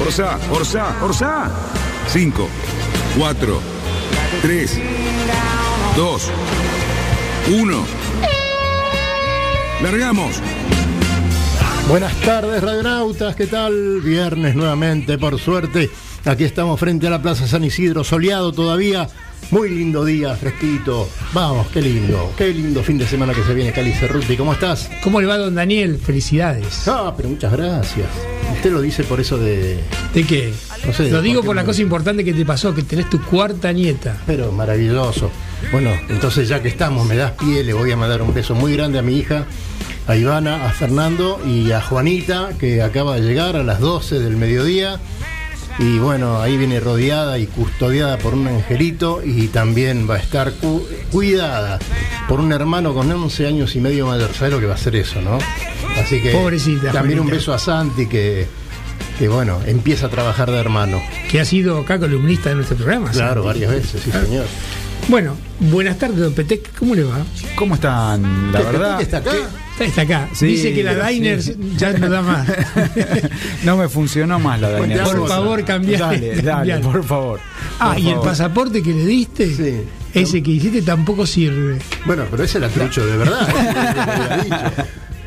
Orsa, Orsa, Orsa. 5, 4, 3, 2, 1. Largamos. Buenas tardes, radionautas, ¿qué tal? Viernes nuevamente, por suerte. Aquí estamos frente a la Plaza San Isidro, soleado todavía. Muy lindo día, fresquito. Vamos, qué lindo, qué lindo fin de semana que se viene, Cali Cerruti. ¿Cómo estás? ¿Cómo le va, don Daniel? Felicidades. Ah, pero muchas gracias. Usted lo dice por eso de. ¿De qué? No sé, Lo digo por la me- cosa importante que te pasó, que tenés tu cuarta nieta. Pero maravilloso. Bueno, entonces ya que estamos, me das pie, le voy a mandar un beso muy grande a mi hija, a Ivana, a Fernando y a Juanita, que acaba de llegar a las 12 del mediodía. Y bueno, ahí viene rodeada y custodiada por un angelito y también va a estar cu- cuidada por un hermano con 11 años y medio mayor. ¿Sabes lo que va a ser eso, no? Así que Pobrecita, también un beso a Santi que, que bueno, empieza a trabajar de hermano. Que ha sido acá columnista de nuestro programa. Claro, Santi. varias veces, sí señor. Bueno, buenas tardes, don Petec. ¿Cómo le va? ¿Cómo están? La ¿Qué- verdad. está acá? Está, está acá. Sí, Dice que la sí. Diners ya no da más. no me funcionó más la Daniel. Por favor, cambiale, Dale, dale, por favor. ah, Por y el pasaporte que le diste, Sí. ese que hiciste tampoco sirve. Bueno, pero ese era trucho de verdad.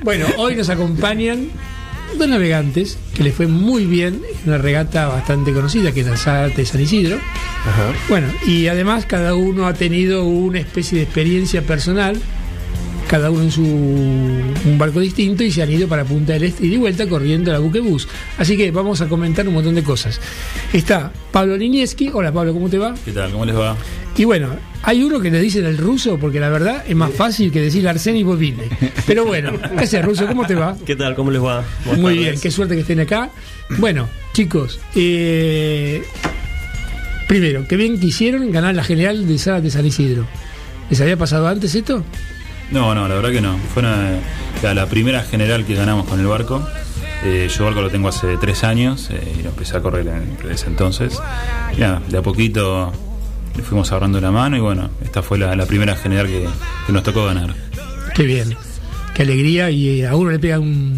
Bueno, hoy nos acompañan dos navegantes que les fue muy bien en una regata bastante conocida, que es la Zárate de San Isidro. Ajá. Bueno, y además cada uno ha tenido una especie de experiencia personal, cada uno en su un barco distinto y se han ido para Punta del Este y de vuelta corriendo la buquebús. Así que vamos a comentar un montón de cosas. Está Pablo Linieski. Hola Pablo, ¿cómo te va? ¿Qué tal? ¿Cómo les va? Y bueno, hay uno que le dicen el ruso porque la verdad es más fácil que decir Arsenio Bovine. Pero bueno, ¿qué haces ruso? ¿Cómo te va? ¿Qué tal? ¿Cómo les va? Buenas Muy tardes. bien, qué suerte que estén acá. Bueno, chicos, eh, primero, qué bien que hicieron ganar la general de Zárate de San Isidro. ¿Les había pasado antes esto? No, no, la verdad que no. Fue una- la, la primera general que ganamos con el barco. Eh, yo el barco lo tengo hace tres años eh, y lo empecé a correr en, desde ese entonces. Y nada, de a poquito le fuimos ahorrando la mano y bueno, esta fue la, la primera general que, que nos tocó ganar. Qué bien, qué alegría y eh, a uno le pega un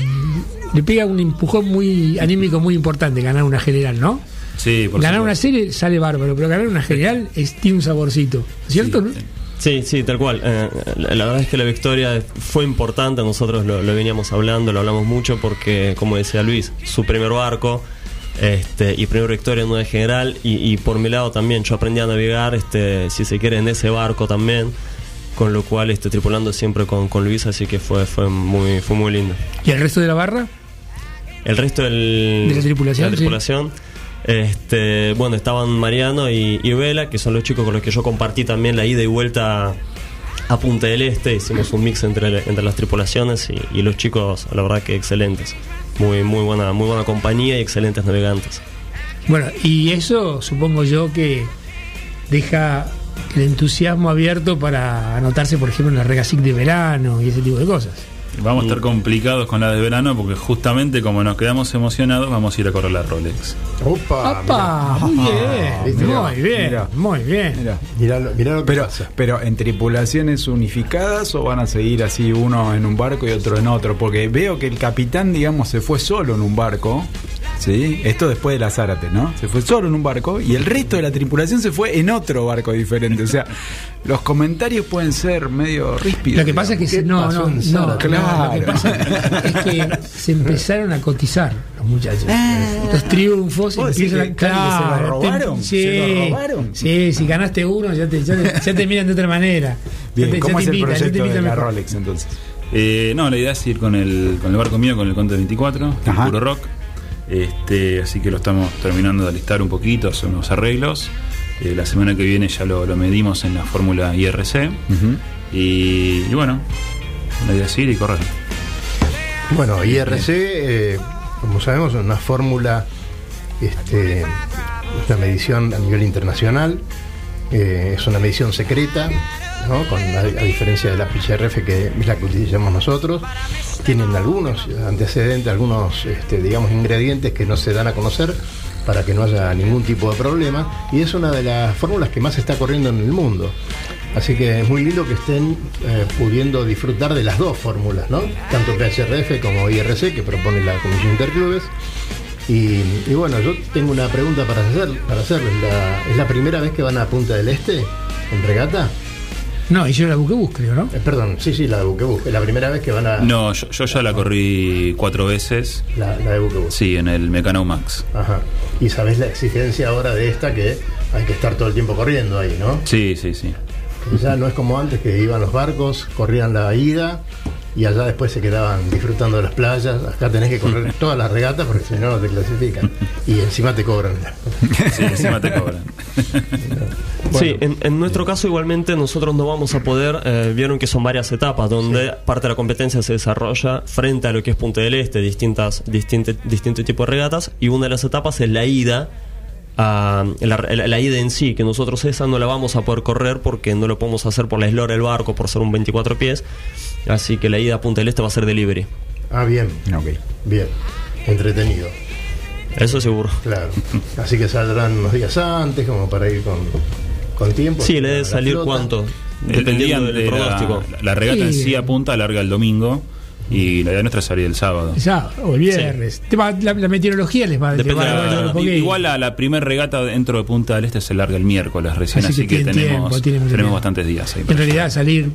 le pega un empujón muy anímico muy importante ganar una general, ¿no? Sí, por ganar una serie sale bárbaro, pero ganar una general es, tiene un saborcito, ¿cierto? Sí, no? sí. Sí, sí, tal cual. Eh, la, la verdad es que la victoria fue importante, nosotros lo, lo veníamos hablando, lo hablamos mucho porque, como decía Luis, su primer barco este, y primera victoria en una general y, y por mi lado también yo aprendí a navegar, este, si se quiere, en ese barco también, con lo cual este, tripulando siempre con, con Luis, así que fue, fue, muy, fue muy lindo. ¿Y el resto de la barra? El resto del, De la tripulación, de la sí. tripulación, este, bueno, estaban Mariano y, y Vela, que son los chicos con los que yo compartí también la ida y vuelta a Punta del Este. Hicimos un mix entre, entre las tripulaciones y, y los chicos, la verdad que excelentes. Muy, muy buena, muy buena compañía y excelentes navegantes. Bueno, y eso supongo yo que deja el entusiasmo abierto para anotarse, por ejemplo, en la Regasic de verano y ese tipo de cosas. Vamos a estar complicados con la de verano porque justamente como nos quedamos emocionados vamos a ir a correr la Rolex. Opa. ¡Apa! Muy bien, ¿viste? muy bien, Mirá. muy bien. Mira. Mirá, lo- mirá lo que Pero, pasa. pero en tripulaciones unificadas o van a seguir así uno en un barco y otro en otro, porque veo que el capitán, digamos, se fue solo en un barco ¿sí? Esto después de la Zárate, ¿no? Se fue solo en un barco y el resto de la tripulación se fue en otro barco diferente. O sea, los comentarios pueden ser medio ríspidos. Lo que pasa es que ¿Qué se- no, no, en no, Zárate? no, lo que Claro. pasa es que se empezaron a cotizar los muchachos. Los triunfos ¿Vos decís empiezan a que, Cali, se lo claro, robaron? te- ¿Se sí, lo robaron? Sí, si ganaste uno ya te, ya te, ya te miran de otra manera. Bien, Ya te- ¿cómo ya es el invitan, proyecto de la mejor. Rolex entonces? Eh, no, la idea es ir con el, con el barco mío, con el Conte 24, Ajá. puro rock. Este, así que lo estamos terminando de alistar un poquito, hacer unos arreglos. Eh, la semana que viene ya lo, lo medimos en la fórmula IRC. y, y bueno, la idea es ir y correr. Bueno, IRC, eh, como sabemos, es una fórmula, este, una medición a nivel internacional, eh, es una medición secreta, a, diferencia de la PCRF, que es la que utilizamos nosotros, tienen algunos antecedentes, algunos, este, digamos, ingredientes que no se dan a conocer para que no haya ningún tipo de problema, y es una de las fórmulas que más está corriendo en el mundo. Así que es muy lindo que estén eh, pudiendo disfrutar de las dos fórmulas, ¿no? Tanto PHRF como IRC, que propone la Comisión Interclubes. Y, bueno, yo tengo una pregunta para hacer, para hacerles. ¿Es la primera vez que van a Punta del Este en regata? No, hicieron la buquebús, creo, ¿no? Eh, perdón, sí, sí, la de Buquebus. Es la primera vez que van a. No, yo, yo ya la corrí cuatro veces. La, la de Buquebus. Sí, en el Mecano Max. Ajá. Y sabés la exigencia ahora de esta que hay que estar todo el tiempo corriendo ahí, ¿no? Sí, sí, sí. Ya no es como antes que iban los barcos, corrían la ida y allá después se quedaban disfrutando de las playas. Acá tenés que correr todas las regatas porque si no no te clasifican. Y encima te cobran. Sí, encima te cobran. Sí, en, en nuestro caso igualmente nosotros no vamos a poder, eh, vieron que son varias etapas donde parte de la competencia se desarrolla frente a lo que es Punta del Este, distintas, distinte- distintos tipos de regatas, y una de las etapas es la ida, a, la, la- la ida en sí, que nosotros esa no la vamos a poder correr porque no lo podemos hacer por la eslora del barco, por ser un 24 pies, así que la ida a Punta del Este va a ser delivery, Ah, bien, Ok. bien. Entretenido, eso seguro. claro. Así que saldrán unos días antes como para ir con, con tiempo. Sí, le La- debe la salir flota. cuánto, dependiendo del de la, pronóstico. la regata en Sí. sí apunta, larga el domingo. Y la idea nuestra es salir el sábado. Ya, o el viernes. Te va- la, la meteorología les va a Depende les va a- de la- un poquito. igual la, la primera regata dentro de Punta del Este se larga el miércoles recién, Así así, que tenemos, tiempo, tenemos bastantes días ahí. En realidad salir,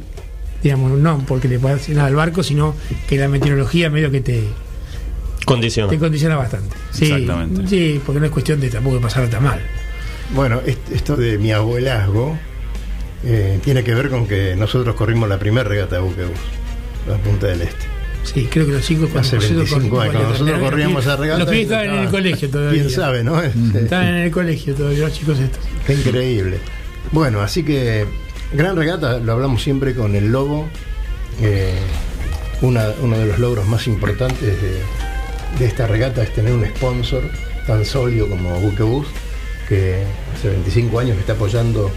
digamos, no porque le hacer nada al barco, sino que la meteorología medio que te, Condiciona. te condiciona bastante. Sí, Exactamente. Sí, porque no es cuestión de tampoco pasar tan mal. Bueno, est- esto de mi abuelazgo eh, tiene que ver con que nosotros corrimos la primera regata de Buquebus, la Punta del Este. Sí, creo que los chicos Hace nosotros 25 corrimos años, cuando nosotros corríamos esa regata. Los pibes estaban en el colegio todavía. Quién sabe, ¿no? Este, Estaban en el colegio todavía los chicos estos. Qué increíble. Bueno, así que gran regata, lo hablamos siempre con el Lobo. eh, una- uno de los logros más importantes de, esta regata es tener un sponsor tan sólido como Buquebus, que hace 25 años está apoyando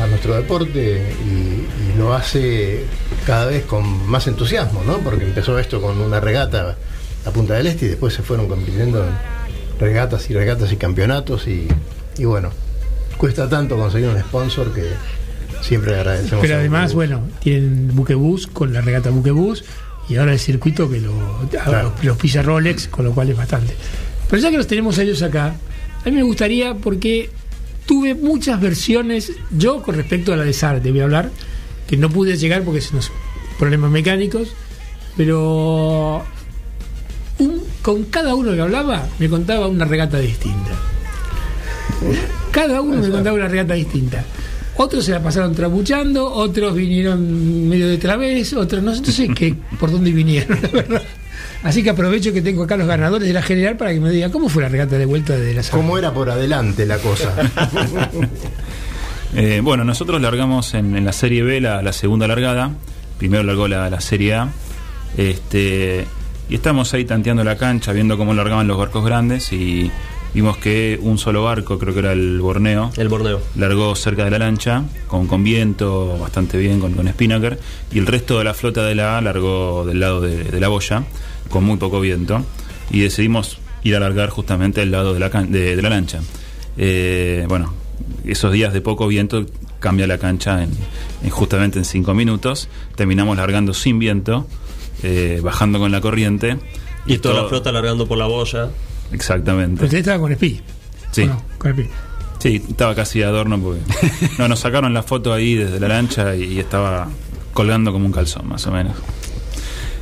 a nuestro deporte y, lo hace cada vez con más entusiasmo, ¿no? Porque empezó esto con una regata a Punta del Este y después se fueron compitiendo en regatas y regatas y campeonatos y bueno, cuesta tanto conseguir un sponsor que siempre agradecemos. Pero además, bueno, tienen buquebús con la regata buquebús y ahora el circuito que lo, Claro. los, los pilla Rolex, con lo cual es bastante. Pero ya que los tenemos a ellos acá, a mí me gustaría porque tuve muchas versiones, yo con respecto a la de Sarte voy a hablar, que no pude llegar porque son unos problemas mecánicos, pero un- con cada uno que hablaba me contaba una regata distinta. Cada uno me contaba una regata distinta. Otros se la pasaron trabuchando, otros vinieron medio de través, otros no, no sé qué, por dónde vinieron, la verdad. Así que aprovecho que tengo acá los ganadores de la general para que me digan cómo fue la regata de vuelta de la sala. ¿Cómo era por adelante la cosa? Eh, bueno, nosotros largamos en, en la Serie B la, la segunda largada. Primero largó la, la Serie A. Este, y estamos ahí tanteando la cancha, viendo cómo largaban los barcos grandes. Y vimos que un solo barco, creo que era el Borneo, El Borneo. largó cerca de la lancha, con, con viento, bastante bien, con, con Spinnaker. Y el resto de la flota de la A largó del lado de, de la boya, con muy poco viento. Y decidimos ir a largar justamente del lado de la, can- de, de la lancha. Eh, bueno, esos días de poco viento cambia la cancha en, en justamente en cinco minutos. Terminamos largando sin viento, eh, bajando con la corriente. Y toda todo- la flota largando por la boya. Exactamente. Pero usted estaba con Spi. Sí. Con Spi. Sí, estaba casi de adorno porque no, nos sacaron la foto ahí desde la lancha y, estaba colgando como un calzón, más o menos.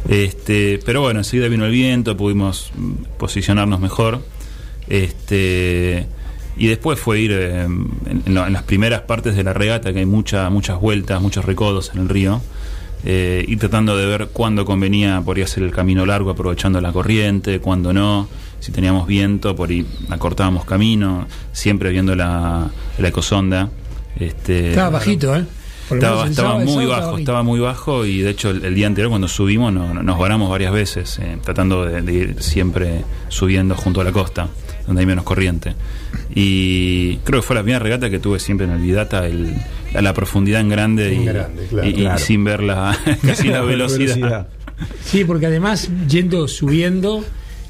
Este, pero bueno, enseguida vino el viento, pudimos mm, posicionarnos mejor. Este, y después fue ir eh, en, en las primeras partes de la regata, que hay mucha, muchas vueltas, muchos recodos en el río. Eh, ir tratando de ver cuándo convenía por ir a hacer el camino largo aprovechando la corriente, cuándo no, si teníamos viento, por ahí acortábamos camino, siempre viendo la, la ecosonda. Este, Estaba bajito, ¿eh? Estaba, muy bajo, estaba muy bajo y de hecho el, el día anterior cuando subimos no- no- nos varamos varias veces, eh, tratando de, de ir siempre subiendo junto a la costa, donde hay menos corriente. Y creo que fue la primera regata que tuve siempre en el Vidata, el, la, la profundidad en grande, y, grande, claro. y- sin ver la, casi la velocidad. Sí, porque además, yendo, subiendo,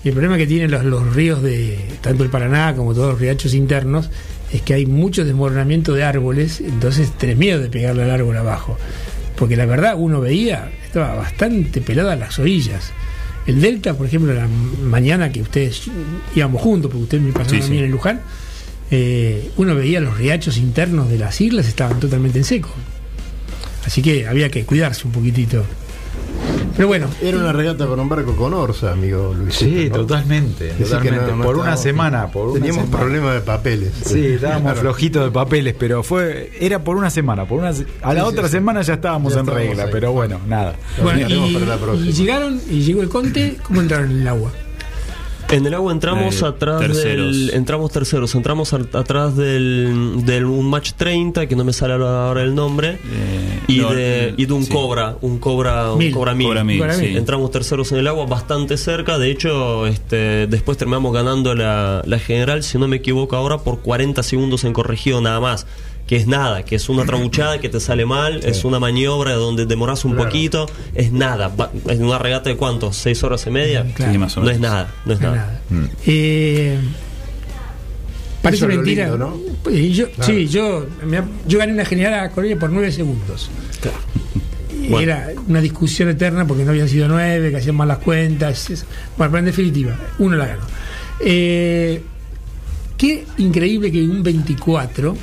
y el problema que tienen los, los ríos de tanto el Paraná como todos los riachos internos es que hay mucho desmoronamiento de árboles, entonces tenés miedo de pegarle al árbol abajo. Porque la verdad, uno veía, estaba bastante pelada las orillas. El Delta, por ejemplo, la mañana que ustedes íbamos juntos, porque ustedes me pasaron Sí, a mí sí. en el Luján, eh, uno veía los riachos internos de las islas estaban totalmente en seco. Así que había que cuidarse un poquitito. Pero bueno, Era una regata con un barco con orza, amigo Luis. Sí, totalmente, totalmente. no- no por una semana, por una Teníamos semana. problemas de papeles. Sí, estábamos Claro. flojitos de papeles, pero fue era por una semana, por una a la Sí, otra sí. semana ya estábamos Ya en estábamos regla, ahí. pero bueno, nada. Bueno, para la y llegaron, y llegó el Conte, ¿cómo entraron en el agua? En el agua entramos Eh, atrás terceros. del. Entramos terceros, entramos al- atrás del, del un match 30, que no me sale ahora el nombre. Eh, y, no, de, y de un sí. cobra, un cobra, un Mil. cobra mil. Cobra mil, sí. Entramos terceros en el agua, bastante cerca. De hecho, este, después terminamos ganando la, la general, si no me equivoco ahora, por 40 segundos en corregido nada más. Que es nada, que es una trabuchada que te sale mal, es una maniobra donde demoras un Claro. poquito, es nada. Es una regata de cuánto, seis horas y media. Claro. Sí, más o No es nada, no es nada. nada. Eh, parece Eso mentira. lindo, ¿no? Y yo, Claro. Sí, yo, me- yo gané una general a Colonia por nueve segundos. Y Bueno. Era una discusión eterna porque no habían sido nueve, que hacían mal las cuentas. eso. Bueno, pero en definitiva, uno la ganó. Eh, qué increíble que un 24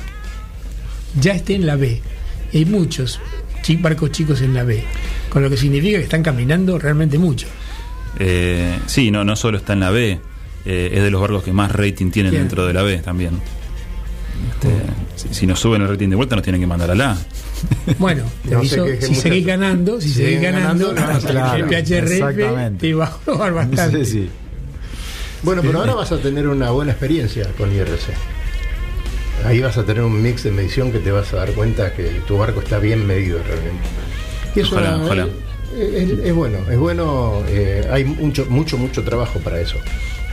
ya esté en la B. Y hay muchos chi- barcos chicos en la B, con lo que significa que están caminando realmente mucho. Eh, sí, no, no solo está en la B, eh, es de los barcos que más rating tienen Bien. dentro de la B también. Este, si, si nos suben el rating de vuelta, nos tienen que mandar a la A. Bueno, te No aviso, si seguís ganando, si Si seguís ganando, ganando, claro, el PHRF te va a robar bastante. Sí, sí. Bueno, pero ahora vas a tener una buena experiencia con IRC. Ahí vas a tener un mix de medición que te vas a dar cuenta que tu barco está bien medido realmente. Y eso Ojalá, es- ojalá. Es, es bueno, es bueno. eh, hay mucho, mucho, mucho trabajo para eso.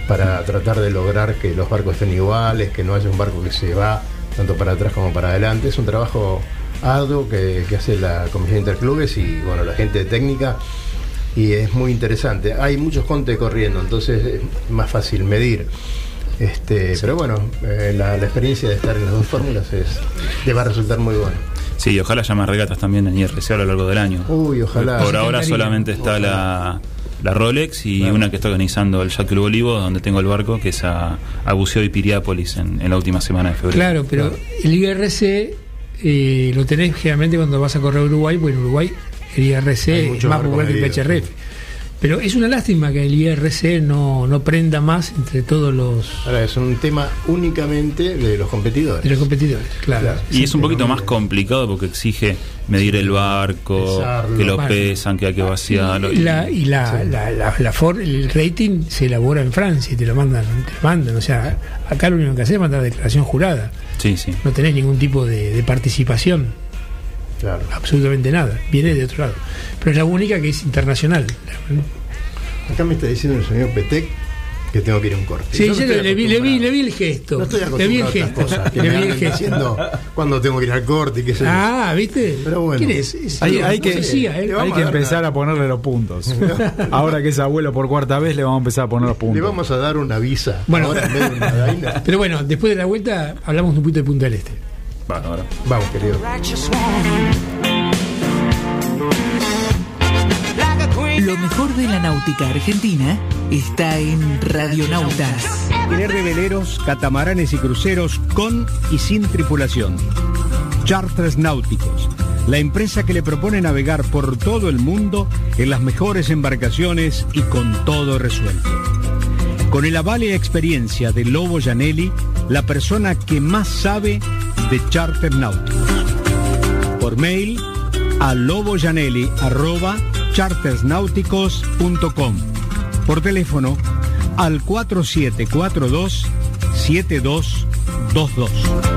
Para tratar de lograr que los barcos estén iguales, que no haya un barco que se va tanto para atrás como para adelante. Es un trabajo arduo que, que hace la Comisión Interclubes y bueno, la gente de técnica y es muy interesante. Hay muchos contes corriendo, entonces es más fácil medir. Este, Pero bueno, eh, la, la experiencia de estar en las dos fórmulas es, te va a resultar muy buena. Sí, y ojalá haya más regatas también en IRC a lo largo del año. Uy, ojalá. Por ahora solamente está la, la Rolex y una que está organizando el Jack Olivo, donde tengo el barco, que es a, a Buceo y Piriápolis en, en la última semana de febrero. Claro, pero el IRC eh, lo tenés generalmente cuando vas a correr a Uruguay, porque en Uruguay el IRC es más popular que el PHRF. Pero es una lástima que el IRC no, no prenda más entre todos los, Ahora es un tema únicamente de los competidores. de los competidores. Claro. Claro. Y es un poquito más complicado porque exige medir el barco, Pesarlo. que lo Bueno. pesan, que hay que vaciarlo. Y, la, y la, la- la- la for- el rating se elabora en Francia y te lo mandan, te lo mandan. O sea, acá lo único que haces es mandar declaración jurada. Sí, sí. No tenés ningún tipo de, de participación, Claro. absolutamente nada. Viene de otro lado. Pero es la única que es internacional. Acá me está diciendo el señor Petec que tengo que ir a un corte. Sí, yo le, vi, le, vi, le vi el gesto. No estoy le vi el acostumbrado a estas gesto. cosas que le me vi el gesto. diciendo cuándo tengo que ir al corte y qué sé yo. Ah, ¿viste? Pero bueno. ¿Quién es? Es- Hay, no que, ¿eh? Hay que empezar a ponerle los puntos. Ahora que es abuelo por cuarta vez, le vamos a empezar a poner los puntos. Le vamos a dar una visa. Bueno. Ahora en vez de una vaina. Pero bueno, después de la vuelta hablamos un poquito de Punta del Este. Bárbaro. Vamos, querido. Lo mejor de la náutica argentina está en Radionautas. Alquiler de veleros, catamaranes y cruceros con y sin tripulación. Charters Náuticos, la empresa que le propone navegar por todo el mundo en las mejores embarcaciones y con todo resuelto. Con el aval y experiencia de Lobo Janelli, la persona que más sabe de charter náuticos. Por mail a loboyanelli.chartersnáuticos.com. Por teléfono al 4742 7222.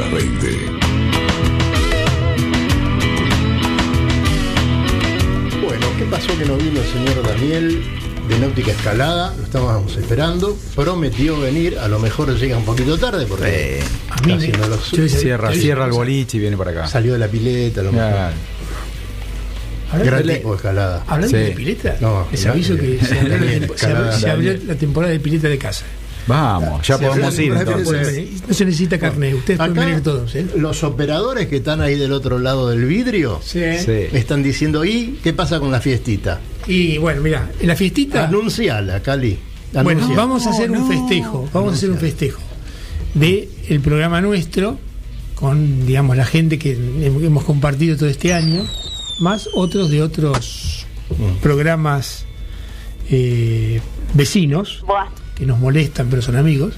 Las 20. Bueno, ¿qué pasó que no vino el señor Daniel de Náutica Escalada? Lo estábamos esperando. Prometió venir, a lo mejor llega un poquito tarde porque A mí casi me- no lo yo cierra, cierra el boliche y viene para acá. Salió de la pileta, a lo mejor. Hablando Gran de- tipo de escalada. Hablando Sí. de pileta, No, les aviso que eh, se abrió, se la temporada de pileta de casa. Vamos, ya podemos ir entonces. No se necesita carnet, ustedes pueden Acá, venir todos. ¿eh? los operadores que están ahí del otro lado del vidrio Sí. Están diciendo, ¿y qué pasa con la fiestita? Y bueno, mira, en la fiestita. Anunciala, Cali. Bueno, vamos a hacer un no. festejo, vamos a hacer un festejo de el programa nuestro con, digamos, la gente que hem- hemos compartido todo este año, más otros de otros programas eh, vecinos que nos molestan, pero son amigos.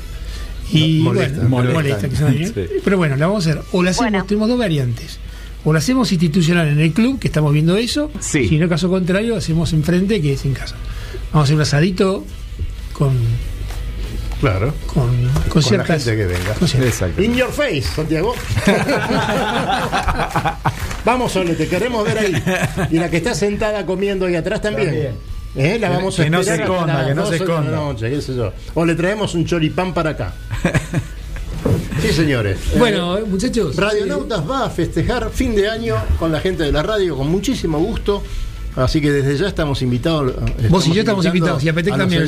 Y No, molestan, bueno, molestan. molestan, que son amigos. Sí. Pero bueno, la vamos a hacer. O la hacemos, Bueno. tenemos dos variantes. O la hacemos institucional en el club, que estamos viendo eso. Sí. Si no, caso contrario, hacemos enfrente, que es en casa. Vamos a hacer un asadito con Claro. con, con, Con la ciertas gente que venga. Exacto. In your face, Santiago. vamos, Sole, te queremos ver ahí. Y la que está sentada comiendo ahí atrás también. También. ¿Eh? La Que- vamos a que no se esconda, que no se 12 de la esconda. noche, qué sé yo. O le traemos un choripán para acá. Sí, señores. Bueno, muchachos. Radionautas va a festejar fin de año con la gente de la radio con muchísimo gusto. Así que desde ya estamos invitados. Vos y yo estamos invitados, y a Petec también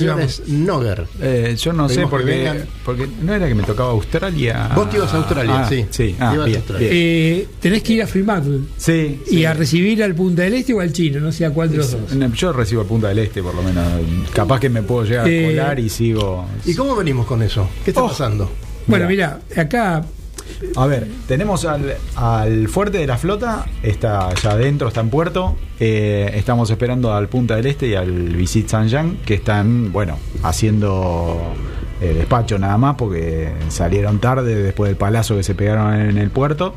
Noger. Eh, yo no sé Pedimos que porque, porque no era que me tocaba Australia. Vos te ibas a Australia, Ah, sí. Sí, ah, a Australia. bien. Eh, tenés que ir a Fremantle Sí, y sí. a recibir al Punta del Este o al Chino, no sé a cuál de los dos. No, Yo recibo a Punta del Este, por lo menos. Capaz que me puedo llegar Eh, a colar y sigo. ¿Y cómo venimos con eso? ¿Qué está Oh. pasando? Bueno, mira, acá A ver, tenemos al, al fuerte de la flota, está ya adentro, está en puerto. Eh, estamos esperando al Punta del Este y al Visit San Jean, que están, bueno, haciendo despacho nada más, porque salieron tarde después del palazo que se pegaron en el puerto.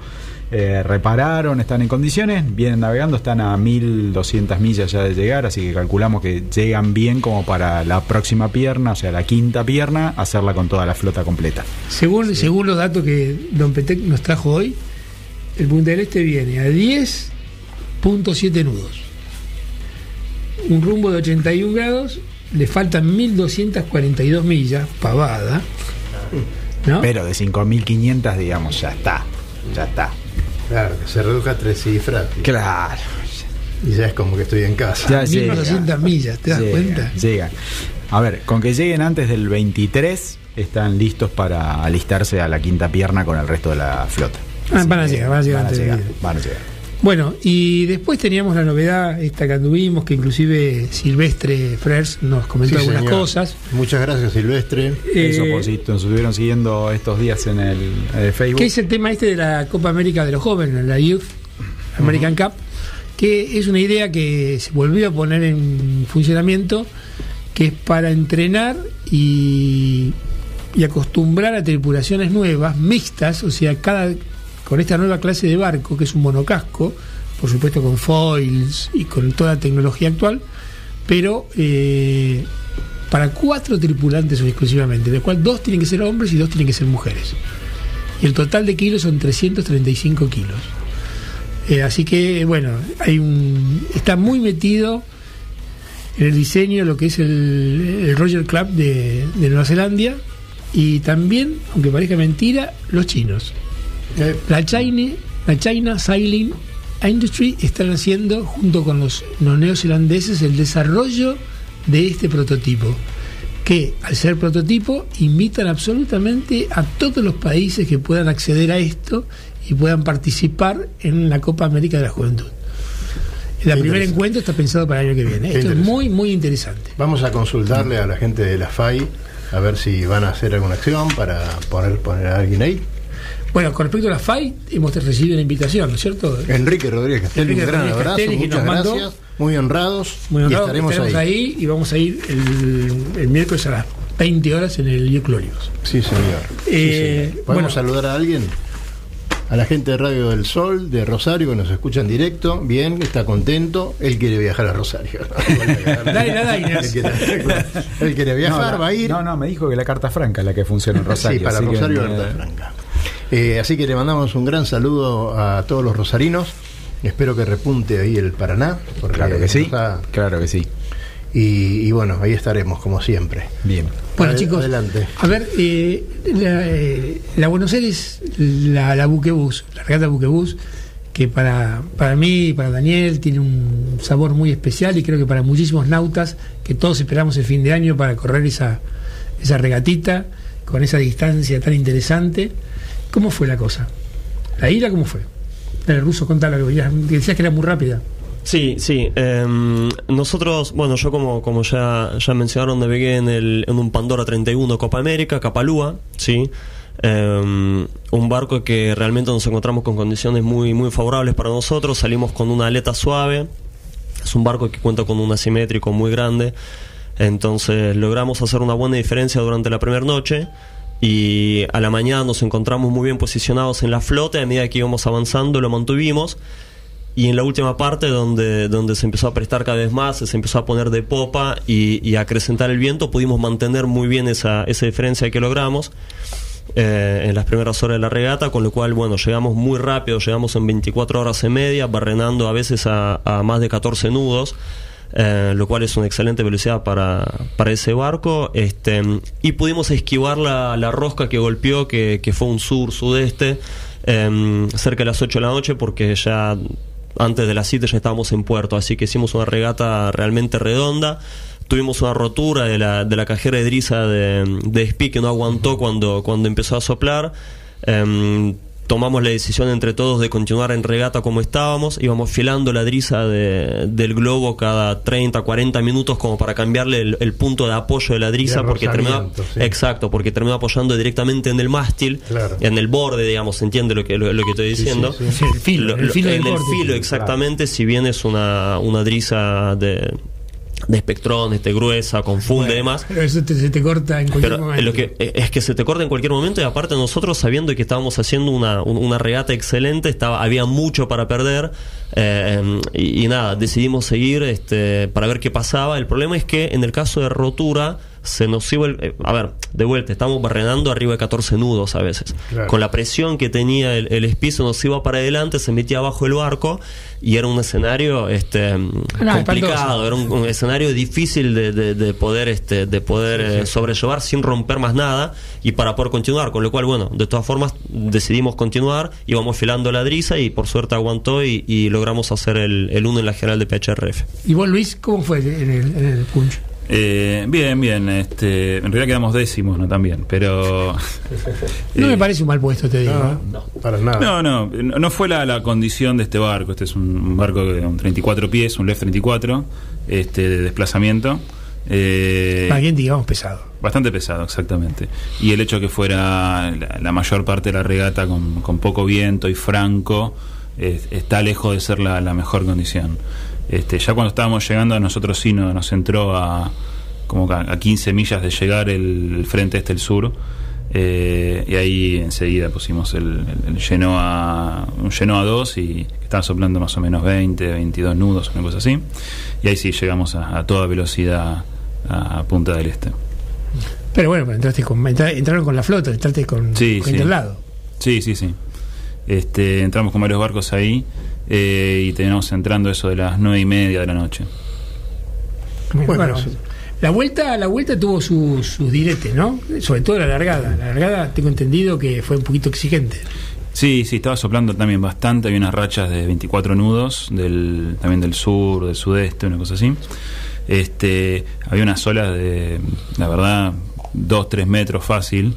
Eh, repararon, están en condiciones, vienen navegando, están a 1200 millas ya de llegar, así que calculamos que llegan bien como para la próxima pierna, o sea, la quinta pierna, hacerla con toda la flota completa. según, según los datos que Don Petec nos trajo hoy, el Punta del Este viene a 10.7 nudos. Un rumbo de 81 grados, le faltan 1242 millas, pavada. ¿no? Pero de 5.500, digamos, ya está. Ya está. Claro, que se reduzca a tres cifras. Claro. Y ya es como que estoy en casa. Ya llega. 1200 millas, ¿te das Llega, cuenta? Llegan. A ver, con que lleguen antes del 23, están listos para alistarse a la quinta pierna con el resto de la flota. Ah, van a llegar, van a llegar antes del llegar, van a llegar. Bueno, y después teníamos la novedad esta que anduvimos, que inclusive Silvestre Frers nos comentó Sí, algunas señor. cosas. Muchas gracias, Silvestre. Eso Eh, si nos estuvieron siguiendo estos días en el eh, Facebook. ¿Qué es el tema este de la Copa América de los jóvenes, la Youth American Cup? Que es una idea que se volvió a poner en funcionamiento, que es para entrenar y, y acostumbrar a tripulaciones nuevas, mixtas, o sea, cada con esta nueva clase de barco, que es un monocasco, por supuesto con foils y con toda la tecnología actual, pero eh, para cuatro tripulantes exclusivamente, de los cuales dos tienen que ser hombres y dos tienen que ser mujeres. Y el total de kilos son 335 kilos. Eh, así que, bueno, está muy metido en el diseño lo que es el, Royal Club de, de Nueva Zelanda y también, aunque parezca mentira, los chinos. La China, la China Sailing Industry están haciendo, junto con los, los neozelandeses, el desarrollo de este prototipo. Que al ser prototipo invitan absolutamente a todos los países que puedan acceder a esto y puedan participar en la Copa América de la Juventud. El primer encuentro está pensado para el año que viene. Qué Esto es muy, muy interesante. Vamos a consultarle a la gente de la FAI a ver si van a hacer alguna acción para poner, poner a alguien ahí. Bueno, con respecto a la FAI, hemos recibido la invitación, ¿no es cierto? Enrique Rodríguez Castelli, Enrique un gran Rodríguez abrazo, Castelli, que muchas mandó- gracias, muy honrados, Muy y honrado, estaremos, estaremos ahí. ahí. y vamos a ir el, el miércoles a las 20 horas en el Clóricos. Sí, señor. Sí, Eh, señor. ¿Podemos bueno. saludar a alguien? A la gente de Radio del Sol, de Rosario, que nos escucha en directo. Bien, está contento. Él quiere viajar a Rosario. Él quiere, él quiere viajar, no, va a ir. No, no, me dijo que la carta franca es la que funciona en Rosario. sí, para que, Rosario eh, Carta Franca. Eh, así que le mandamos un gran saludo a todos los rosarinos. Espero que repunte ahí el Paraná. Porque Claro que sí. ha- Claro que sí. y, y bueno, ahí estaremos, como siempre. Bien. Bueno, chicos, Adelante. a ver, eh, la, eh, la Buenos Aires, la, la buquebús, la regata buquebús, que para, para mí y para Daniel tiene un sabor muy especial y creo que para muchísimos nautas que todos esperamos el fin de año para correr esa, esa regatita con esa distancia tan interesante. ¿Cómo fue la cosa? ¿La ira cómo fue? Dale, Ruso, contalo, que decías que era muy rápida. Sí, sí. em, nosotros, bueno, yo como, como ya, ya mencionaron, navegué en, el, en un Pandora 31 Copa América, Capalúa, sí. Em, un barco que realmente nos encontramos con condiciones muy, muy favorables para nosotros. Salimos con una aleta suave. Es un barco que cuenta con un asimétrico muy grande. Entonces logramos hacer una buena diferencia durante la primera noche. Y a la mañana nos encontramos muy bien posicionados en la flota. A medida que íbamos avanzando, lo mantuvimos. Y en la última parte, donde, donde se empezó a prestar cada vez más, se empezó a poner de popa y, a acrecentar el viento, pudimos mantener muy bien esa, esa diferencia que logramos eh, en las primeras horas de la regata, con lo cual, bueno, llegamos muy rápido, llegamos en 24 horas y media, barrenando a veces a más de 14 nudos. Eh, lo cual es una excelente velocidad para, para ese barco. Este, y pudimos esquivar la, la rosca que golpeó, que, que fue un sur-sudeste, eh, cerca de las 8 de la noche, porque ya antes de las 7 ya estábamos en puerto, así que hicimos una regata realmente redonda. Tuvimos una rotura de la, de la cajera edriza de, de espi que no aguantó cuando, cuando empezó a soplar. Em, tomamos la decisión entre todos de continuar en regata como estábamos. Íbamos filando la driza de- del globo cada 30, 40 minutos como para cambiarle el, el punto de apoyo de la driza. Porque terminó, rozamiento, sí. Exacto, porque terminó apoyando directamente en el mástil, Claro. en el borde, digamos, ¿entiende lo que, lo, lo que estoy diciendo? sí, sí. Sí, el filo, Lo- el lo- filo en el filo, exactamente, si bien es una, una driza de, de espectrón, este, gruesa, confunde y demás. Pero eso te- se te corta en cualquier Pero momento. lo que, es que se te corta en cualquier momento y aparte nosotros sabiendo que estábamos haciendo una, un- una regata excelente, estaba, había mucho para perder eh, y, y nada, decidimos seguir este, para ver qué pasaba. El problema es que en el caso de rotura se nos iba el... eh, a ver, de vuelta, estamos barrenando arriba de 14 nudos a veces. Claro. Con la presión que tenía el, el espizo nos iba para adelante, se metía abajo el barco y era un escenario este, complicado, era un, un escenario difícil de, de- de poder este de poder eh, sobrellevar sin romper más nada y para poder continuar con lo cual bueno de todas formas decidimos continuar íbamos filando la driza y por suerte aguantó y, y logramos hacer el, el uno en la general de PHRF ¿Y vos, Luis, cómo fue en el, en el punch? Eh, bien, bien. Este, en realidad quedamos décimos, no también, pero. No eh, me parece un mal puesto, te digo. ¿eh? No, para nada. No, no, no fue la, la condición de este barco. Este es un barco de un 34 pies, un LEF 34, este, de desplazamiento. Eh, Más bien, digamos, pesado. Bastante pesado, exactamente. Y el hecho que fuera la, la mayor parte de la regata con, con poco viento y franco, está lejos de ser la, la mejor condición. Este, ya cuando estábamos llegando, a nosotros sí nos, nos entró a como a, a 15 millas de llegar el, el frente este, el sur. eh, y ahí enseguida pusimos el, el, el lleno a un lleno a 2 y estaba soplando más o menos 20, 22 nudos, una cosa así. Y ahí sí llegamos a, a toda velocidad a, a Punta del Este. Pero bueno, entraste con, entra- entraron con la flota, entraste con, Sí, con sí. el lado. Sí, sí, sí. Este, entramos con varios barcos ahí eh, y terminamos entrando eso de las nueve y media de la noche. Bueno, Bueno, la vuelta, la vuelta tuvo sus sus diretes, ¿no? Sobre todo la largada. La largada tengo entendido que fue un poquito exigente. Sí, sí, estaba soplando también bastante. Había unas rachas de 24 nudos, del, también del sur, del sudeste, una cosa así. Este, había unas olas de, la verdad, 2, 3 metros fácil.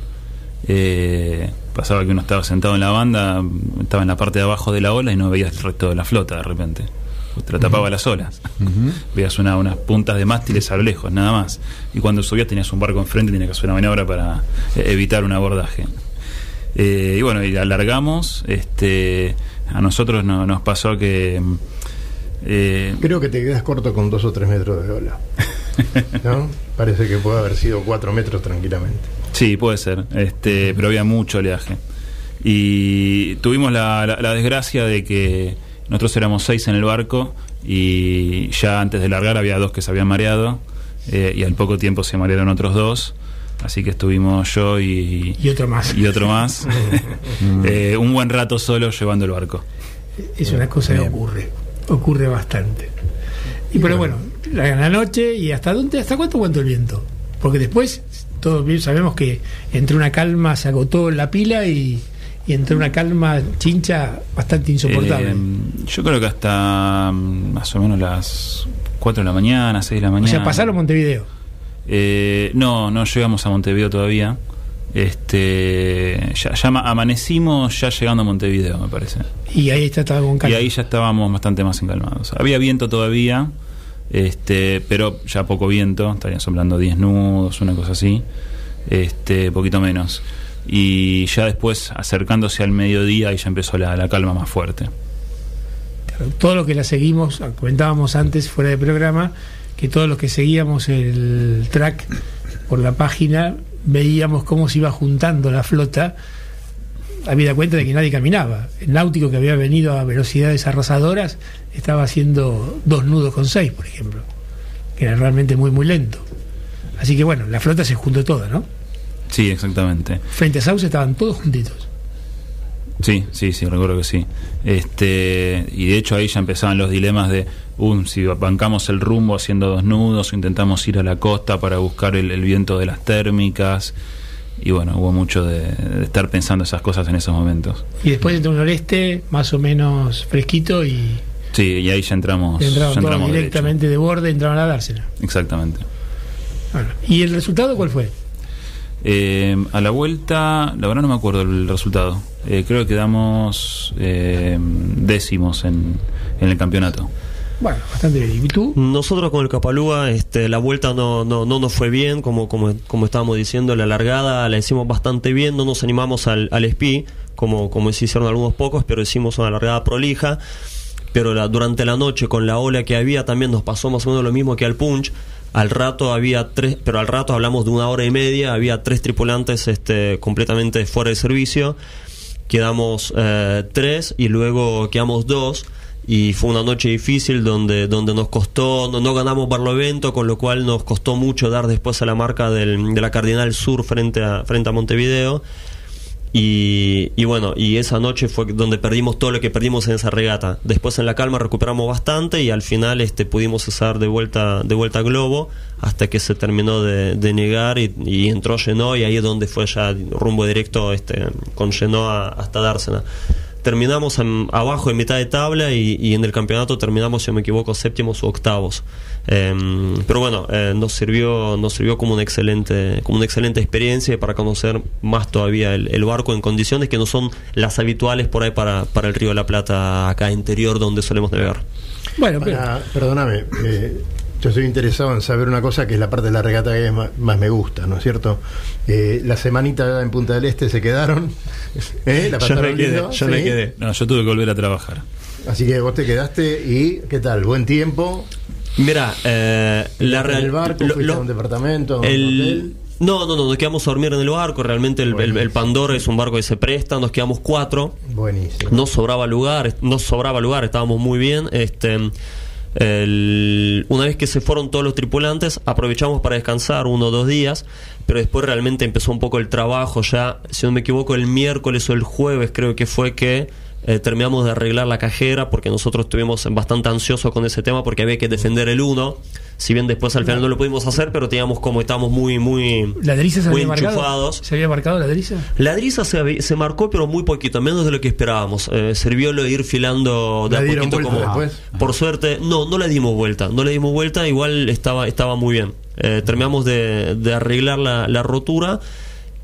Eh, pasaba que uno estaba sentado en la banda, estaba en la parte de abajo de la ola y no veías el resto de la flota de repente. Te la tapaba las olas. Veías una- unas puntas de mástiles a lo lejos, nada más. Y cuando subías tenías un barco enfrente y tenías que hacer una maniobra para eh, evitar un abordaje. Eh, y bueno, y alargamos. Este, a nosotros no- nos pasó que. mm, eh, Creo que te quedas corto con dos o tres metros de ola. ¿No? Parece que puede haber sido cuatro metros tranquilamente. Sí, puede ser, este, pero había mucho oleaje. Y tuvimos la, la- la desgracia de que nosotros éramos seis en el barco y ya antes de largar había dos que se habían mareado eh, y al poco tiempo se marearon otros dos. Así que estuvimos yo y, Y otro más. y otro más eh, un buen rato solo llevando el barco. Es una cosa que ocurre. Ocurre bastante. Y pero bueno, la, la noche y hasta dónde, hasta cuánto aguantó el viento. Porque después todos bien sabemos que entre una calma se agotó la pila y, y entre una calma chincha bastante insoportable. Eh, yo creo que hasta mm, más o menos las 4 de la mañana, 6 de la o mañana. sea, pasaron Montevideo. Eh, no, no llegamos a Montevideo todavía. Este, ya, ya ma- amanecimos ya llegando a Montevideo, me parece. Y ahí está, estaba con calma. Y ahí ya estábamos bastante más encalmados. Había viento todavía, este, pero ya poco viento, estarían soplando 10 nudos, una cosa así, este, poquito menos. Y ya después, acercándose al mediodía, ahí ya empezó la, la calma más fuerte. todos los que la seguimos, comentábamos antes fuera de programa, que todos los que seguíamos el track por la página veíamos cómo se iba juntando la flota, habida cuenta de que nadie caminaba. El náutico que había venido a velocidades arrasadoras estaba haciendo dos nudos con seis, por ejemplo, que era realmente muy, muy lento. Así que bueno, la flota se juntó toda, ¿no? Sí, exactamente. Frente a Sauce estaban todos juntitos. Sí, sí, sí, recuerdo que sí. Este, y de hecho ahí ya empezaban los dilemas de, um, si bancamos el rumbo haciendo dos nudos o intentamos ir a la costa para buscar el, el viento de las térmicas. Y bueno, hubo mucho de, de estar pensando esas cosas en esos momentos. Y después entre un noreste más o menos fresquito y Sí, y ahí ya entramos, ya entramos derecho. directamente de borde, entraron a dársela. Exactamente. Bueno, ¿Y el resultado cuál fue? Eh, a la vuelta, la verdad no me acuerdo el resultado. Eh, creo que quedamos eh, décimos en, en el campeonato. Bueno, bastante bien. ¿Y tú? Nosotros con el Capalúa, este, la vuelta no, no, no nos fue bien, como, como, como estábamos diciendo, la largada la hicimos bastante bien, no nos animamos al, al SPI, como, como se hicieron algunos pocos, pero hicimos una largada prolija. Pero la- durante la noche, con la ola que había, también nos pasó más o menos lo mismo que al Punch. Al rato había tres, pero al rato hablamos de una hora y media, había tres tripulantes este, completamente fuera de servicio. Quedamos eh, tres y luego quedamos dos y fue una noche difícil donde donde nos costó no, no ganamos Barlovento con lo cual nos costó mucho dar después a la marca del- de la Cardinal Sur frente a frente a Montevideo. Y, y bueno y esa noche fue donde perdimos todo lo que perdimos en esa regata. Después en la calma recuperamos bastante y al final este pudimos cesar de vuelta de vuelta a Globo hasta que se terminó de, de negar y, entró Genoa y ahí es donde fue ya rumbo directo este con Genoa hasta Dársena terminamos en- abajo en mitad de tabla y, y en el campeonato terminamos, si no me equivoco, séptimos o octavos. Eh, pero bueno, eh, nos sirvió nos sirvió como una excelente como una excelente experiencia para conocer más todavía el, el barco en condiciones que no son las habituales por ahí para, para el Río de la Plata acá interior donde solemos navegar. Bueno, pero Para- perdóname, eh, yo estoy interesado en saber una cosa que es la parte de la regata que más, más me gusta, ¿no es cierto? Eh, la semanita en Punta del Este se quedaron. ¿eh? ¿La Yo me quedé, yo me quedé. No, yo tuve que volver a trabajar. Así que vos te quedaste y ¿qué tal? ¿Buen tiempo? Mira, eh, la ¿En el barco? lo- ¿Fuiste lo- a un departamento? a un el- hotel? no, no, no, nos quedamos a dormir en el barco. Realmente el, el- el Pandora es un barco que se presta. Nos quedamos cuatro. Buenísimo. No sobraba lugar, no sobraba lugar, estábamos muy bien. Este, el- una vez que se fueron todos los tripulantes, aprovechamos para descansar uno o dos días, pero después realmente empezó un poco el trabajo. Ya, si no me equivoco, el miércoles o el jueves creo que fue que eh, terminamos de arreglar la cajera porque nosotros estuvimos bastante ansiosos con ese tema porque había que defender el 1. Si bien después al final no lo pudimos hacer, pero teníamos como estábamos muy, muy, la se muy había marcado. enchufados. ¿Se había marcado la driza? La driza se, se marcó, pero muy poquito, menos de lo que esperábamos. Eh, sirvió lo de ir filando de ¿La a dieron poquito vuelta como. después? Por suerte, no, no le dimos vuelta. No le dimos vuelta, igual estaba, estaba muy bien. Eh, terminamos de, de arreglar la, la rotura.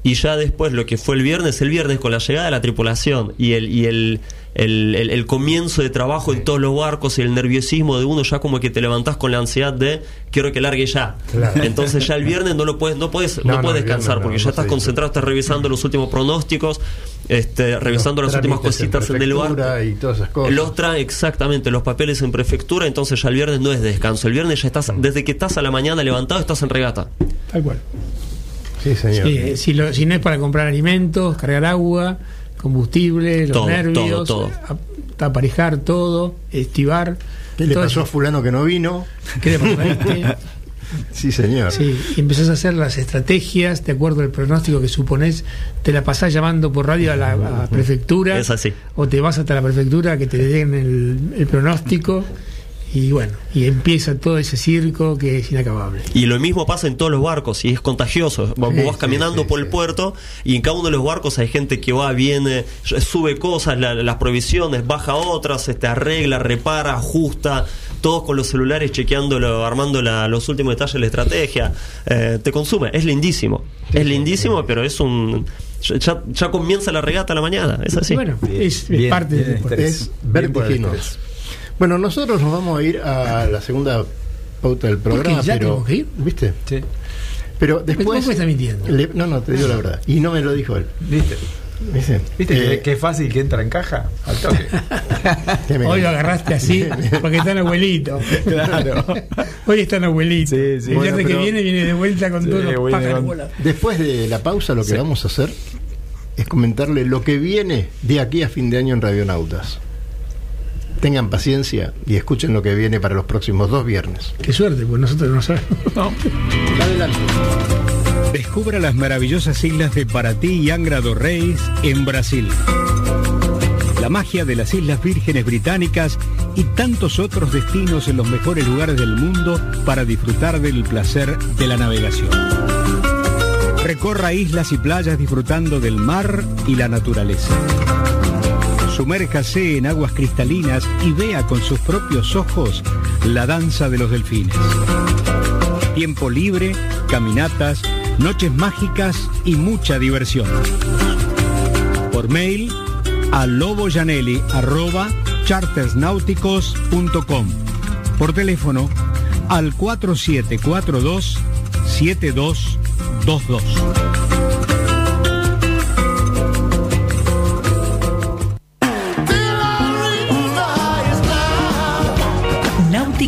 Y ya después, lo que fue el viernes, el viernes con la llegada de la tripulación y el, y el, el, el- el comienzo de trabajo en todos los barcos y el nerviosismo de uno, ya como que te levantás con la ansiedad de quiero que largue ya. Claro. Entonces ya el viernes no lo puedes, no puedes, No, puedes descansar porque no ya estás concentrado, estás revisando los últimos pronósticos, este, revisando las últimas en cositas en el barco. prefectura y todas esas cosas. Los trae exactamente los papeles en prefectura, entonces ya el viernes no es de descanso. El viernes ya estás, desde que estás a la mañana levantado, estás en regata. Tal cual. Sí, señor. Sí, si, lo- si no es para comprar alimentos, cargar agua, combustible, los Todo, nervios, todo, todo. a- aparejar todo, estivar. ¿Qué le pasó a fulano que no vino? ¿Qué le pasó a este? Sí, señor. Sí, y empezás a hacer las estrategias de acuerdo al pronóstico que suponés, te la pasás llamando por radio a la, a la prefectura, Es así. o te vas hasta la prefectura que te den el, el pronóstico, y bueno, y empieza todo ese circo que es inacabable. Y lo mismo pasa en todos los barcos y es contagioso. Vos Sí, vas caminando sí, por sí. el puerto y en cada uno de los barcos hay gente que va, viene, sube cosas, la- las provisiones, baja otras, este, arregla, repara, ajusta, todos con los celulares chequeándolo, armando la- los últimos detalles de la estrategia. Eh, te consume, es lindísimo. es lindísimo, pero es un... Ya, ya comienza la regata a la mañana, es así. Bueno, Bien, es, es bien, parte del. Es Bien por el vertiginoso. Bueno, nosotros nos vamos a ir a la segunda pauta del programa, ¿Ya pero que ir? ¿viste? Sí. Pero después ¿Cómo está mintiendo? le- no, no, te digo la verdad. Y no me lo dijo él. ¿Viste? ¿Viste? ¿Viste Eh, que, que fácil que entra en caja? Al toque. que me- Hoy lo agarraste así, porque está en abuelito. claro. Hoy está en abuelito. Sí, sí. El Bueno, viernes que viene viene de vuelta con Sí, todos los viene pájaros con- volando. Después de la pausa, lo que Sí. vamos a hacer es comentarle lo que viene de aquí a fin de año en Radionautas. Tengan paciencia y escuchen lo que viene para los próximos dos viernes. Qué suerte, pues nosotros no sabemos. Adelante. Descubra las maravillosas islas de Paraty y Angra do Reis en Brasil. La magia de las Islas Vírgenes Británicas y tantos otros destinos en los mejores lugares del mundo para disfrutar del placer de la navegación. Recorra islas y playas disfrutando del mar y la naturaleza. Sumérjase en aguas cristalinas y vea con sus propios ojos la danza de los delfines. Tiempo libre, caminatas, noches mágicas y mucha diversión. Por mail a loboyanelli.chartersnáuticos.com. Por teléfono al 4742 7222.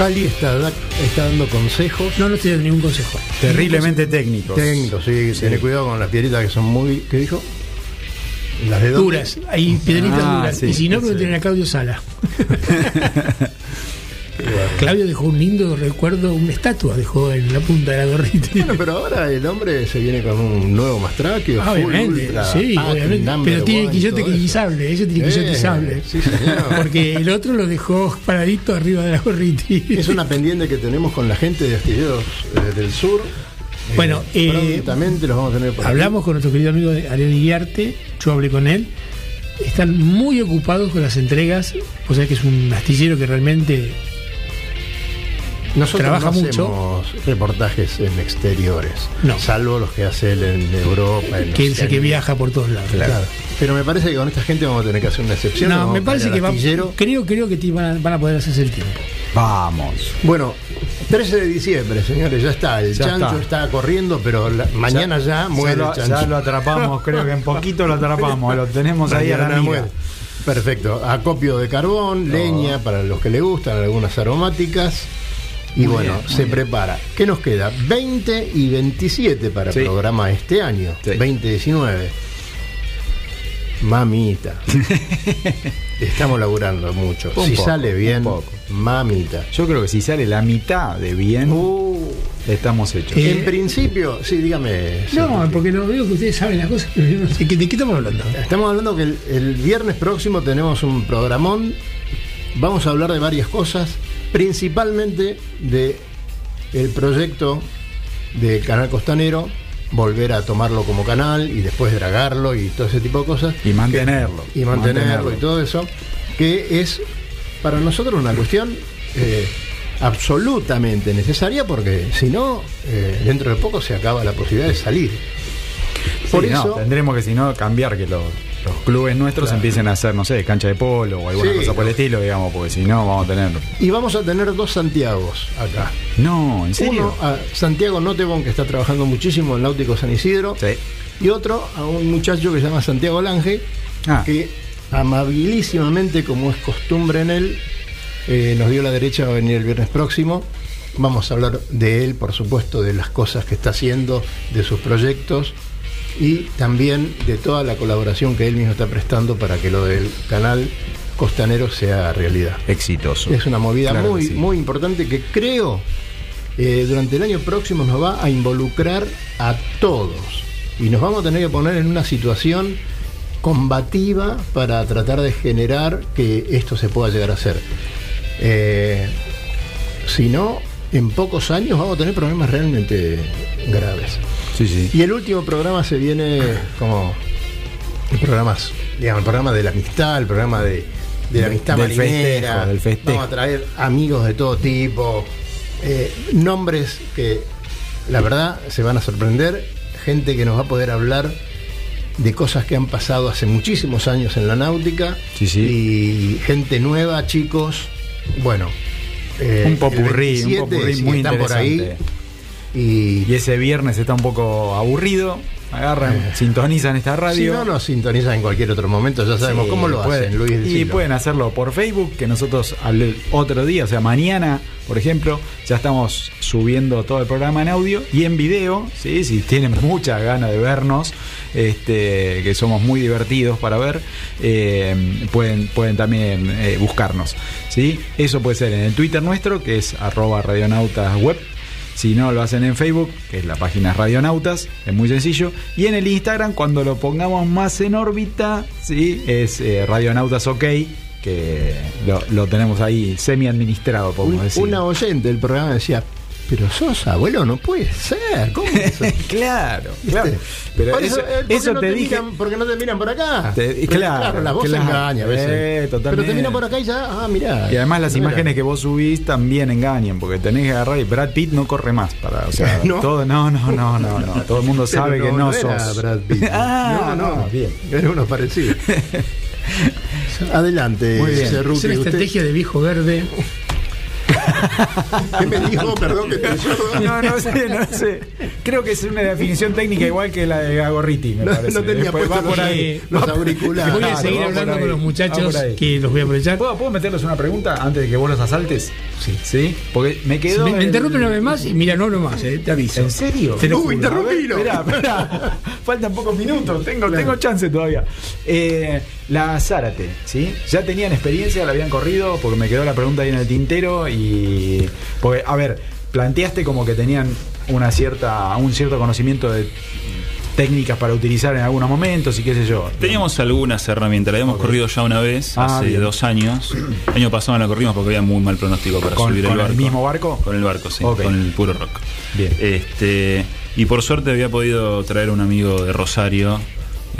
Cali está, da- está dando consejos. No, no estoy dando ningún consejo. Terriblemente técnicos. Técnicos, sí, Tené cuidado con las piedritas que son muy. ¿Qué dijo? Las de dónde? Duras, hay piedritas Ah, duras. sí, y si no, sí. pregunten a Claudio Sala. Claudio dejó un lindo recuerdo, una estatua dejó en la punta de la gorrita. Bueno, pero ahora el hombre se viene con un nuevo Mastraquio. Full obviamente, ultra, sí, pack, obviamente. Pero tiene quillote quillizable, ese tiene quillote quillizable. sí. Porque el otro lo dejó paradito arriba de la gorrita. Es una pendiente que tenemos con la gente de Astilleros eh, del Sur. Eh, Bueno, eh, los vamos a tener por aquí. Hablamos con nuestro querido amigo Ariel Iguiarte, yo hablé con él. Están muy ocupados con las entregas. O sea que es un astillero que realmente Nosotros trabaja no mucho. hacemos reportajes en exteriores, No. salvo los que hace él en Europa. en que sé que viaja por todos lados. Claro. Pero me parece que con esta gente vamos a tener que hacer una excepción. No, me parece que va, creo, creo que te van a, van a poder hacerse el tiempo. Vamos. Bueno, 13 de diciembre, señores, ya está. El Ya chancho está. está, corriendo, pero la- mañana ya, muere ya lo, el chancho. ya lo atrapamos, creo que en poquito lo atrapamos. Lo tenemos ahí a la muere. Perfecto. Acopio de carbón, leña para los que le gustan, algunas aromáticas. Y Muy bueno, bien, se bien. prepara. ¿Qué nos queda? 20 y 27 para Sí. el programa este año. Sí. 2019. Mamita. Estamos laburando mucho. Un si poco, sale bien, mamita. Yo creo que si sale la mitad de bien, Uh, estamos hechos. Eh, en principio, sí, dígame. No, sí. porque no veo que ustedes saben las cosas, pero yo no sé. ¿De qué estamos hablando? Estamos hablando que el, el viernes próximo tenemos un programón. Vamos a hablar de varias cosas, principalmente de el proyecto de Canal Costanero, volver a tomarlo como canal y después dragarlo y todo ese tipo de cosas. Y mantenerlo. Que- y mantenerlo, Mantenerlo. y todo eso, que es para nosotros una cuestión eh, absolutamente necesaria porque si no, eh, dentro de poco se acaba la posibilidad de salir. Por Sí, no, eso, tendremos que si no cambiar que los, los clubes nuestros Claro. empiecen a hacer, no sé, cancha de polo o alguna Sí, cosa por el estilo, digamos, porque si no vamos a tener. y vamos a tener dos Santiagos acá. No, ¿en serio? Uno a Santiago Notebon, que está trabajando muchísimo en Náutico San Isidro. Sí. Y otro a un muchacho que se llama Santiago Lange, Ah. que amabilísimamente, como es costumbre en él, eh, nos dio la derecha a venir el viernes próximo. Vamos a hablar de él, por supuesto, de las cosas que está haciendo, de sus proyectos y también de toda la colaboración que él mismo está prestando para que lo del canal costanero sea realidad. Exitoso. Es una movida Claro muy, sí. muy importante que creo eh, durante el año próximo nos va a involucrar a todos. Y nos vamos a tener que poner en una situación combativa para tratar de generar que esto se pueda llegar a hacer. Eh, si no, en pocos años vamos a tener problemas realmente graves. Sí, sí. Y el último programa se viene como programas, digamos, el programa de la amistad, el programa de, de la amistad Del marinera. festejo, del festejo. Vamos a traer amigos de todo tipo, eh, nombres que la verdad se van a sorprender, gente que nos va a poder hablar de cosas que han pasado hace muchísimos años en la náutica Sí, sí. y gente nueva, chicos. Bueno, eh, Un popurrí, un 27, popurrí muy por ahí. interesante. Y, Y ese viernes está un poco aburrido. Agarran, Eh. sintonizan esta si radio. no nos sintonizan en cualquier otro momento, ya sabemos Sí, cómo lo pueden- hacen, Luis. Y pueden hacerlo por Facebook, que nosotros al otro día, o sea, mañana, por ejemplo, ya estamos subiendo todo el programa en audio y en video, ¿sí? si tienen muchas ganas de vernos, este, que somos muy divertidos para ver, eh, pueden, pueden también eh, buscarnos. ¿sí? Eso puede ser en el Twitter nuestro, que es arroba radionautas web. Si no, lo hacen en Facebook, que es la página Radionautas, es muy sencillo. Y en el Instagram, cuando lo pongamos más en órbita, ¿sí? es eh, Radionautas OK, que lo, lo tenemos ahí semi-administrado, podemos Un- decir. una oyente del programa decía, pero sos abuelo, no puede ser. ¿Cómo claro, ¿Viste? claro. Pero Por eso, eh, ¿por qué eso no te dije. miran- porque no te miran por acá. Te- Pero claro, la voz claro. engaña a veces. Eh, totalmente. Pero te miran por acá y ya, ah, mirá. Y además las imágenes que vos subís también engañan, porque tenés que agarrar y Brad Pitt no corre más para, o sea, ¿No? todo, no, no, no, no, no, todo el mundo sabe que no, era sos. Brad Pitt. ah, no, no, bien. Era uno parecido. Adelante, Muy bien. Es una usted- estrategia de viejo verde. ¿Qué me dijo? Perdón que te. No, no sé, no sé. Creo que es una definición técnica igual que la de Gagorriti, me No, parece. no tenía Después puesto va por los- ahí. los auriculares. Voy a seguir hablando con los muchachos que los voy a aprovechar. ¿Puedo, ¿Puedo meterles una pregunta antes de que vos los asaltes? Sí. ¿Sí? Porque me Si quedo. me, me el- interrumpe una vez más y mira, no hablo más, eh, te aviso. ¿En serio? Te lo Uy, interrumpilo. Espera, espera. Faltan pocos minutos. Tengo, tengo chance todavía. Eh, la Zárate, ¿sí? ¿Ya tenían experiencia? ¿La habían corrido? Porque me quedó la pregunta ahí en el tintero. Y. Porque, a ver, planteaste como que tenían una cierta, un cierto conocimiento de técnicas para utilizar en algunos momentos y qué sé yo. Teníamos algunas herramientas, la habíamos corrido ya una vez, Ah, hace bien. dos años. El año pasado no la corrimos porque había muy mal pronóstico para ¿Con- subir con el el barco. mismo barco? Con el barco, sí, con el puro rock. Bien. Este, y por suerte había podido traer un amigo de Rosario